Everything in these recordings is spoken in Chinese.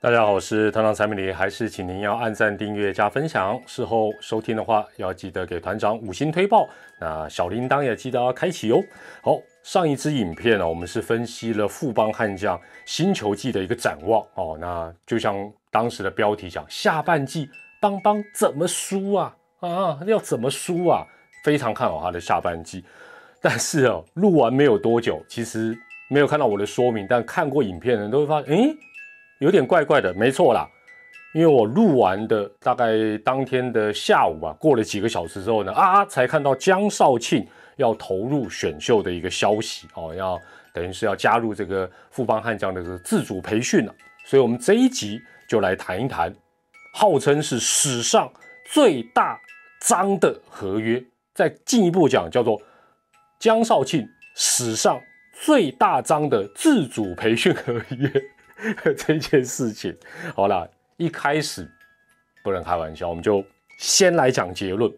大家好，我是团长蔡明黎，还是请您要按赞、订阅、加分享。事后收听的话，要记得给团长五星推报。那小铃铛也记得要开启哦。好，上一支影片呢，我们是分析了富邦悍将新球季的一个展望哦。那就像当时的标题讲，下半季邦邦怎么输啊？啊，要怎么输啊？非常看好他的下半季。但是哦，录完没有多久，其实没有看到我的说明，但看过影片的人都会发现，诶。有点怪怪的，没错啦，因为我录完的大概当天的下午啊，过了几个小时之后呢，啊，才看到江少庆要投入选秀的一个消息哦，要等于是要加入这个富邦悍将的这个自主培训了，所以我们这一集就来谈一谈，号称是史上最大张的合约，再进一步讲叫做江少庆史上最大张的自主培训合约。这件事情，好了，一开始不能开玩笑，我们就先来讲结论。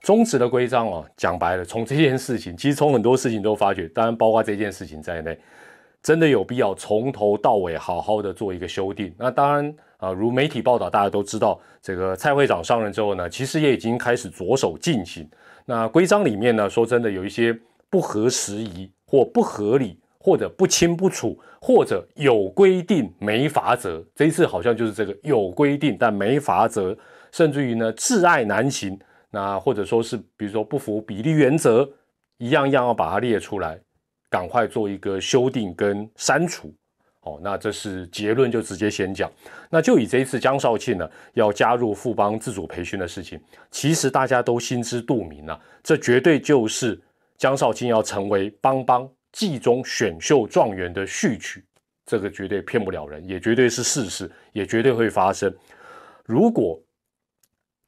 中止的规章啊，讲白了，从这件事情，其实从很多事情都发觉，当然包括这件事情在内，真的有必要从头到尾好好的做一个修订。那当然啊，如媒体报道，大家都知道，这个蔡会长上任之后呢，其实也已经开始着手进行。那规章里面呢，说真的，有一些不合时宜或不合理。或者不清不楚，或者有规定没法则，这一次好像就是这个有规定但没法则，甚至于呢挚爱难行，那或者说是比如说不符比例原则，一样样要把它列出来，赶快做一个修订跟删除。哦，那这是结论就直接先讲，那就以这一次江少庆呢要加入富邦自主培训的事情，其实大家都心知肚明啊，这绝对就是江少庆要成为邦邦。季中选秀状元的序曲，这个绝对骗不了人，也绝对是事实，也绝对会发生。如果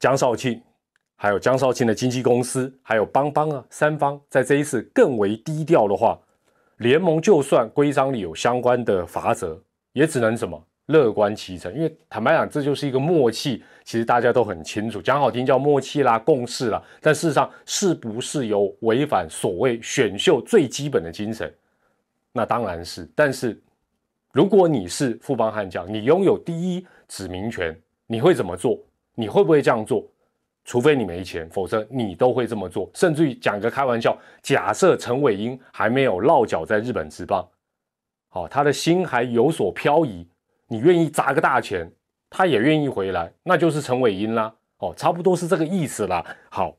江少庆、还有江少庆的经纪公司，还有邦邦啊三方在这一次更为低调的话，联盟就算规章里有相关的法则，也只能什么？乐观其成，因为坦白讲，这就是一个默契。其实大家都很清楚，讲好听叫默契啦、共识啦，但事实上是不是有违反所谓选秀最基本的精神？那当然是。但是如果你是富邦悍将，你拥有第一指名权，你会怎么做？你会不会这样做？除非你没钱，否则你都会这么做。甚至于讲个开玩笑，假设陈伟英还没有落脚在日本职棒，好，他的心还有所漂移。你愿意砸个大钱，他也愿意回来，那就是陈伟英啦。哦，差不多是这个意思啦。好，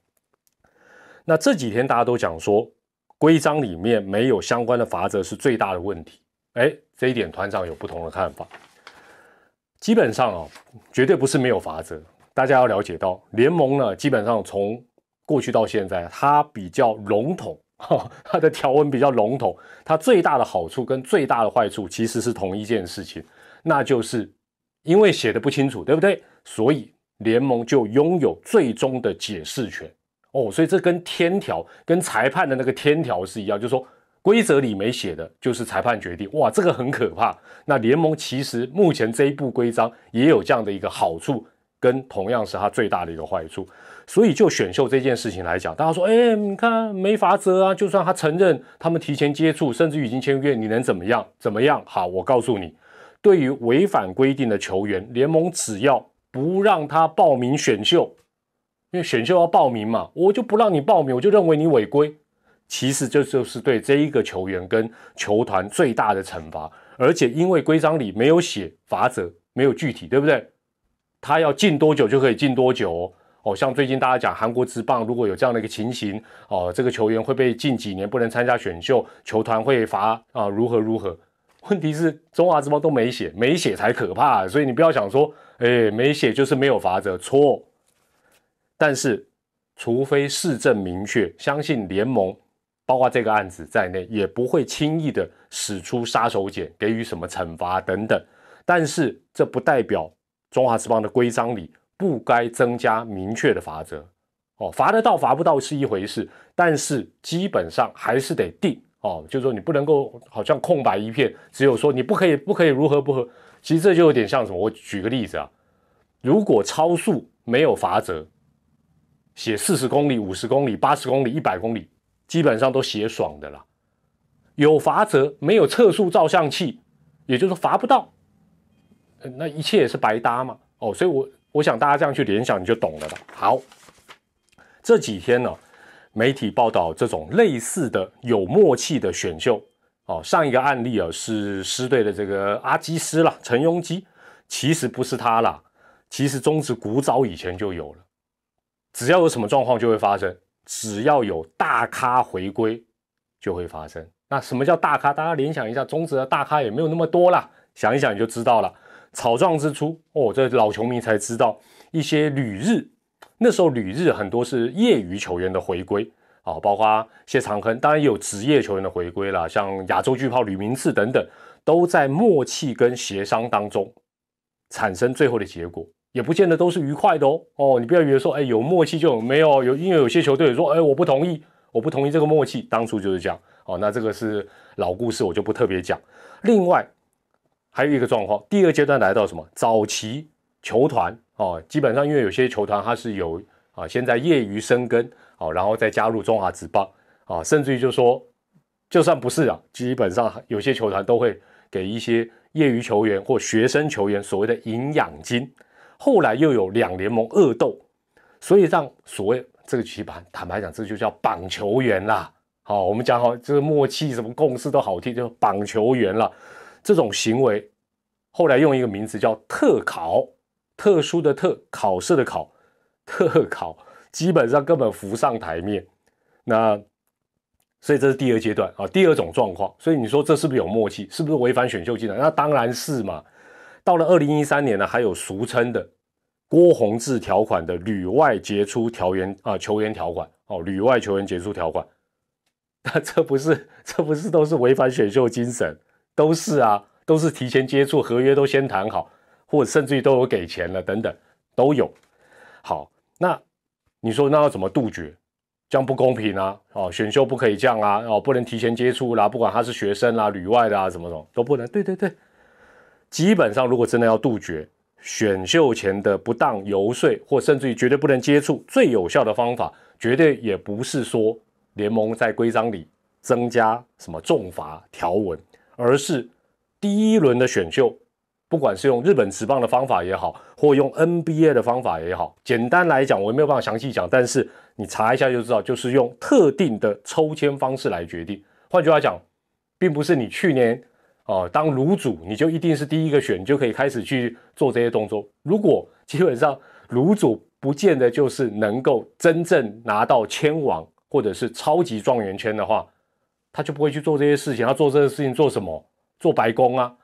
那这几天大家都讲说，规章里面没有相关的法则是最大的问题。哎，这一点团长有不同的看法。基本上哦，绝对不是没有法则。大家要了解到，联盟呢，基本上从过去到现在，它比较笼统，哈，它的条文比较笼统。它最大的好处跟最大的坏处其实是同一件事情。那就是因为写的不清楚，对不对？所以联盟就拥有最终的解释权哦。所以这跟天条、跟裁判的那个天条是一样，就是说规则里没写的，就是裁判决定。哇，这个很可怕。那联盟其实目前这一部规章也有这样的一个好处，跟同样是它最大的一个坏处。所以就选秀这件事情来讲，大家说，哎，你看没法则啊。就算他承认他们提前接触，甚至已经签约，你能怎么样？怎么样？好，我告诉你。对于违反规定的球员，联盟只要不让他报名选秀，因为选秀要报名嘛，我就不让你报名，我就认为你违规。其实这就是对这一个球员跟球团最大的惩罚。而且因为规章里没有写罚则，没有具体，对不对？他要进多久就可以进多久哦。哦，像最近大家讲韩国职棒，如果有这样的一个情形，哦，这个球员会被禁几年，不能参加选秀，球团会罚啊，如何如何。问题是中华之邦都没写，没写才可怕，所以你不要想说，哎，没写就是没有法则，错。但是，除非市政明确，相信联盟，包括这个案子在内，也不会轻易的使出杀手锏，给予什么惩罚等等。但是，这不代表中华之邦的规章里不该增加明确的法则。哦，罚得到罚不到是一回事，但是基本上还是得定。哦，就是说你不能够好像空白一片，只有说你不可以，不可以如何不合。其实这就有点像什么？我举个例子啊，如果超速没有罚则，写四十公里、五十公里、八十公里、一百公里，基本上都写爽的啦。有罚则，没有测速照相器，也就是说罚不到。那一切也是白搭嘛。哦，所以我我想大家这样去联想，你就懂了吧。好，这几天呢，媒体报道这种类似的有默契的选秀。哦，上一个案例啊是狮队的这个阿基斯啦，陈庸基，其实不是他啦，其实中职古早以前就有了，只要有什么状况就会发生，只要有大咖回归就会发生。那什么叫大咖？大家联想一下，中职的大咖也没有那么多啦，想一想你就知道了。草创之初，哦，这老球迷才知道一些旅日，那时候旅日很多是业余球员的回归。啊，包括谢长亨，当然也有职业球员的回归了，像亚洲巨炮吕明次等等，都在默契跟协商当中产生最后的结果，也不见得都是愉快的哦。哦，你不要以为说，哎，有默契就没有有，因为有些球队说，哎，我不同意，我不同意这个默契，当初就是这样。哦，那这个是老故事，我就不特别讲。另外还有一个状况，第二阶段来到什么？早期球团哦，基本上因为有些球团它是有啊，现在业余生根。好，然后再加入中华职棒啊，甚至于就说，就算不是啊，基本上有些球团都会给一些业余球员或学生球员所谓的营养金。后来又有两联盟恶斗，所以让所谓这个棋盘，坦白讲，这就叫绑球员啦。好，我们讲好这个默契，什么共识都好听，就绑球员了。这种行为后来用一个名词叫特考，特殊的特，考试的考，特考。基本上根本浮上台面，那所以这是第二阶段啊，第二种状况。所以你说这是不是有默契？是不是违反选秀技能？那当然是嘛。到了二零一三年呢，还有俗称的郭宏志条款的旅外杰出条员啊球员条款哦，旅外球员杰出条款。那这不是这不是都是违反选秀精神？都是啊，都是提前接触，合约都先谈好，或者甚至于都有给钱了等等都有。好，那。你说那要怎么杜绝？这样不公平啊！哦，选秀不可以这样啊！哦，不能提前接触啦，不管他是学生啦、旅外的啊，什么什么都不能。对对对，基本上如果真的要杜绝选秀前的不当游说，或甚至于绝对不能接触，最有效的方法，绝对也不是说联盟在规章里增加什么重罚条文，而是第一轮的选秀。不管是用日本职棒的方法也好，或用 NBA 的方法也好，简单来讲，我没有办法详细讲，但是你查一下就知道，就是用特定的抽签方式来决定。换句话讲，并不是你去年哦当卤主，你就一定是第一个选，就可以开始去做这些动作。如果基本上卤主不见得就是能够真正拿到签王或者是超级状元签的话，他就不会去做这些事情。他做这些事情做什么？做白宫啊？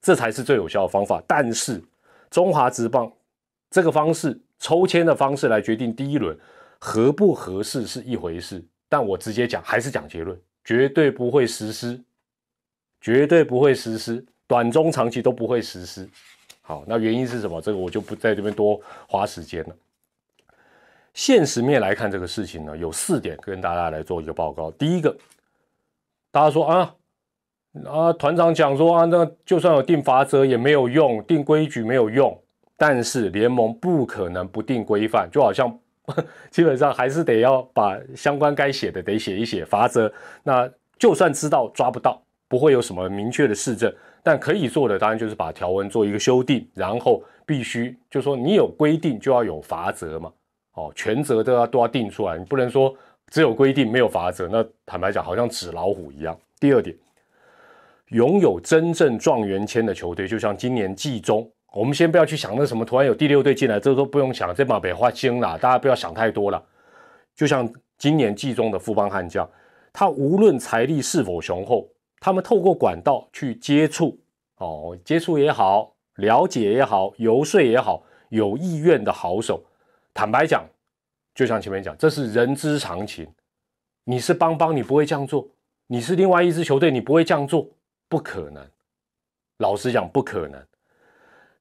这才是最有效的方法。但是中华职棒这个方式抽签的方式来决定第一轮合不合适是一回事，但我直接讲还是讲结论，绝对不会实施，绝对不会实施，短中长期都不会实施。好，那原因是什么？这个我就不在这边多花时间了。现实面来看这个事情呢，有四点跟大家来做一个报告。第一个，大家说啊。啊，团长讲说啊，那就算有定法则也没有用，定规矩没有用。但是联盟不可能不定规范，就好像 基本上还是得要把相关该写的得写一写法则。那就算知道抓不到，不会有什么明确的市政，但可以做的当然就是把条文做一个修订，然后必须就说你有规定就要有法则嘛。哦，全责都要都要定出来，你不能说只有规定没有法则，那坦白讲好像纸老虎一样。第二点。拥有真正状元签的球队，就像今年季中，我们先不要去想那什么，突然有第六队进来，这都不用想，这马北花精了，大家不要想太多了。就像今年季中的富邦悍将，他无论财力是否雄厚，他们透过管道去接触，哦，接触也好，了解也好，游说也好，有意愿的好手，坦白讲，就像前面讲，这是人之常情。你是邦邦，你不会这样做；你是另外一支球队，你不会这样做。不可能，老实讲不可能，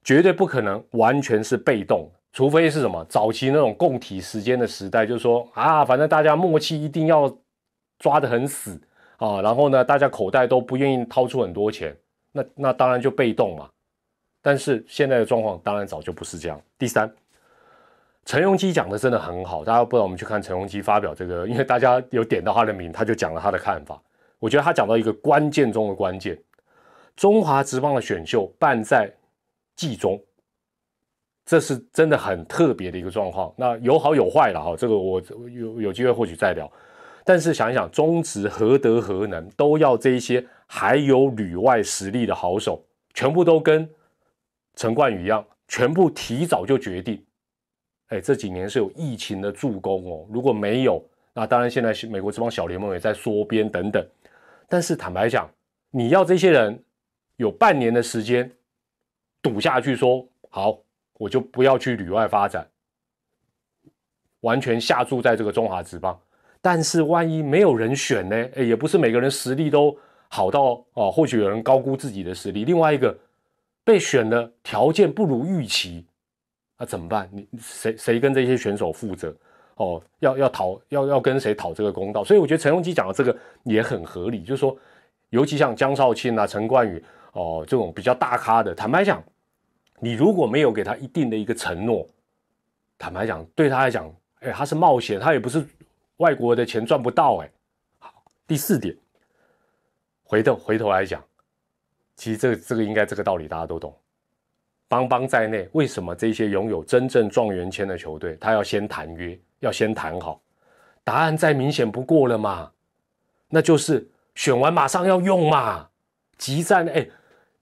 绝对不可能，完全是被动。除非是什么早期那种共体时间的时代，就是说啊，反正大家默契一定要抓得很死啊，然后呢，大家口袋都不愿意掏出很多钱，那那当然就被动嘛。但是现在的状况当然早就不是这样。第三，陈庸基讲的真的很好，大家不知道我们去看陈庸基发表这个，因为大家有点到他的名，他就讲了他的看法。我觉得他讲到一个关键中的关键，中华职棒的选秀办在季中，这是真的很特别的一个状况。那有好有坏了哈，这个我有有机会或许再聊。但是想一想，中职何德何能，都要这一些还有旅外实力的好手，全部都跟陈冠宇一样，全部提早就决定。哎，这几年是有疫情的助攻哦。如果没有，那当然现在美国这帮小联盟也在缩编等等。但是坦白讲，你要这些人有半年的时间赌下去，说好，我就不要去旅外发展，完全下注在这个中华职棒。但是万一没有人选呢？哎，也不是每个人实力都好到哦，或许有人高估自己的实力。另外一个被选的条件不如预期，那怎么办？你谁谁跟这些选手负责？哦，要要讨要要跟谁讨这个公道？所以我觉得陈荣基讲的这个也很合理，就是说，尤其像江少庆啊、陈冠宇哦这种比较大咖的，坦白讲，你如果没有给他一定的一个承诺，坦白讲，对他来讲，哎，他是冒险，他也不是。外国的钱赚不到哎，好，第四点，回头回头来讲，其实这个这个应该这个道理大家都懂。邦邦在内，为什么这些拥有真正状元签的球队，他要先谈约，要先谈好？答案再明显不过了嘛，那就是选完马上要用嘛，急战哎，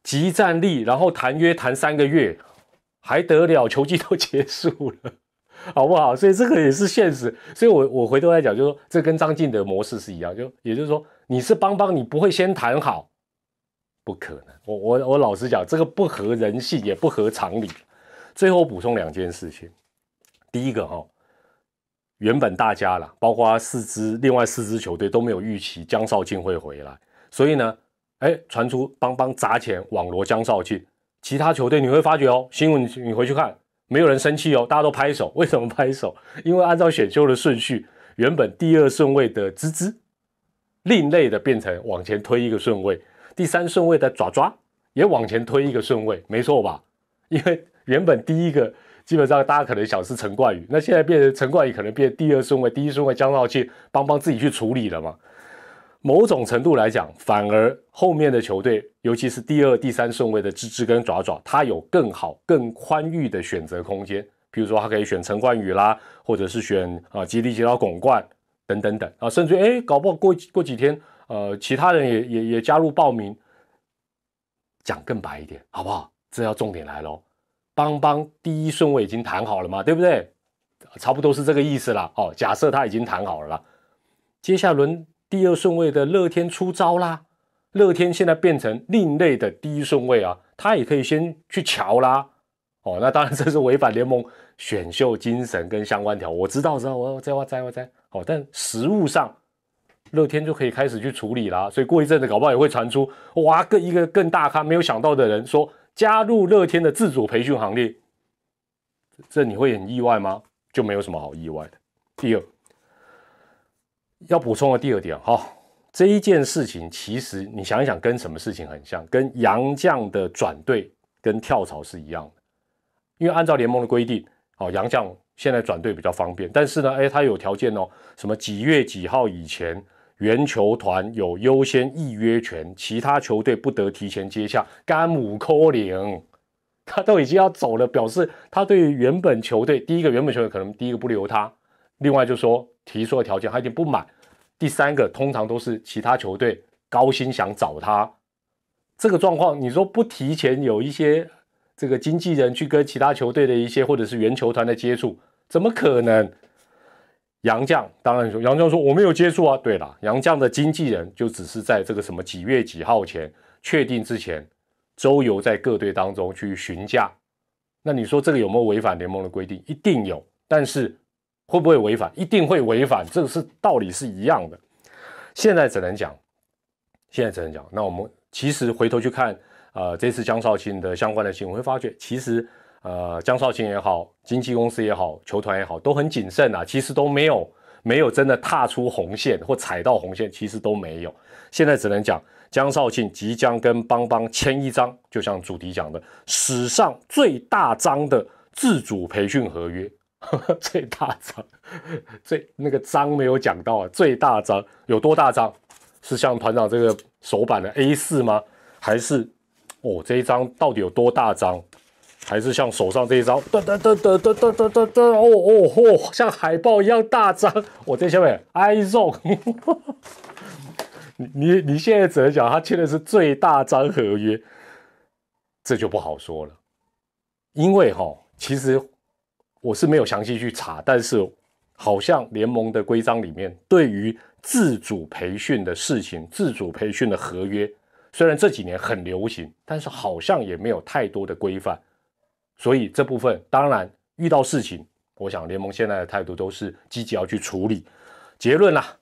急战力，然后谈约谈三个月，还得了？球季都结束了。好不好？所以这个也是现实。所以，我我回头来讲，就是说，这跟张晋的模式是一样。就也就是说，你是邦邦，你不会先谈好，不可能。我我我老实讲，这个不合人性，也不合常理。最后补充两件事情。第一个哈，原本大家了，包括四支另外四支球队都没有预期江少庆会回来，所以呢，哎，传出邦邦砸钱网罗江少庆，其他球队你会发觉哦，新闻你回去看。没有人生气哦，大家都拍手。为什么拍手？因为按照选秀的顺序，原本第二顺位的滋滋，另类的变成往前推一个顺位；第三顺位的爪爪也往前推一个顺位，没错吧？因为原本第一个基本上大家可能想是陈冠宇，那现在变成陈冠宇可能变第二顺位，第一顺位江少庆帮帮自己去处理了嘛。某种程度来讲，反而后面的球队，尤其是第二、第三顺位的芝芝跟爪爪，他有更好、更宽裕的选择空间。比如说，他可以选陈冠宇啦，或者是选啊吉利吉拉拱冠等等等啊，甚至哎，搞不好过过几天，呃，其他人也也也加入报名。讲更白一点，好不好？这要重点来喽。邦邦第一顺位已经谈好了嘛，对不对？差不多是这个意思啦。哦，假设他已经谈好了啦，接下轮。第二顺位的乐天出招啦！乐天现在变成另类的第一顺位啊，他也可以先去瞧啦。哦，那当然这是违反联盟选秀精神跟相关条。我知道，知道，我在我在我在。哦，但实物上，乐天就可以开始去处理啦。所以过一阵子，搞不好也会传出哇，更一个更大咖没有想到的人说加入乐天的自主培训行列。这你会很意外吗？就没有什么好意外的。第二。要补充的第二点哈，这一件事情其实你想一想，跟什么事情很像？跟杨绛的转队跟跳槽是一样的。因为按照联盟的规定，哦，杨绛现在转队比较方便，但是呢，哎，他有条件哦，什么几月几号以前，原球团有优先预约权，其他球队不得提前接下。甘姆科林，他都已经要走了，表示他对于原本球队，第一个原本球队可能第一个不留他，另外就说提出的条件他有点不满。第三个通常都是其他球队高薪想找他，这个状况你说不提前有一些这个经纪人去跟其他球队的一些或者是原球团的接触，怎么可能？杨绛当然说，杨绛说我没有接触啊。对了，杨绛的经纪人就只是在这个什么几月几号前确定之前，周游在各队当中去询价。那你说这个有没有违反联盟的规定？一定有，但是。会不会违反？一定会违反，这个是道理是一样的。现在只能讲，现在只能讲。那我们其实回头去看，呃，这次江少庆的相关的新闻，会发觉其实，呃，江少庆也好，经纪公司也好，球团也好，都很谨慎啊。其实都没有没有真的踏出红线或踩到红线，其实都没有。现在只能讲，江少庆即将跟邦邦签一张，就像主题讲的，史上最大张的自主培训合约。最大张，最那个章没有讲到啊，最大张有多大张？是像团长这个手板的 A 四吗？还是哦这一张到底有多大张？还是像手上这一张，噔噔噔噔噔噔噔噔噔，哦哦哦，像海报一样大张。我在下面，I Z O，。你你你现在只能讲他签的是最大张合约，这就不好说了。因为哈，其实我是没有详细去查，但是好像联盟的规章里面对于自主培训的事情、自主培训的合约，虽然这几年很流行，但是好像也没有太多的规范。所以这部分当然遇到事情，我想联盟现在的态度都是积极要去处理。结论啦，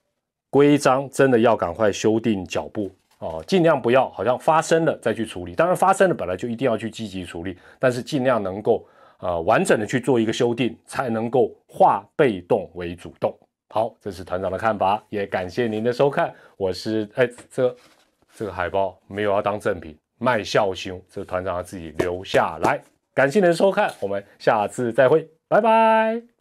规章真的要赶快修订脚步哦，尽量不要好像发生了再去处理。当然发生了本来就一定要去积极处理，但是尽量能够呃完整的去做一个修订，才能够化被动为主动。好，这是团长的看法，也感谢您的收看。我是哎这这个海报没有要当赠品，卖笑兄，这个团长要自己留下来。感谢您的收看，我们下次再会，拜拜。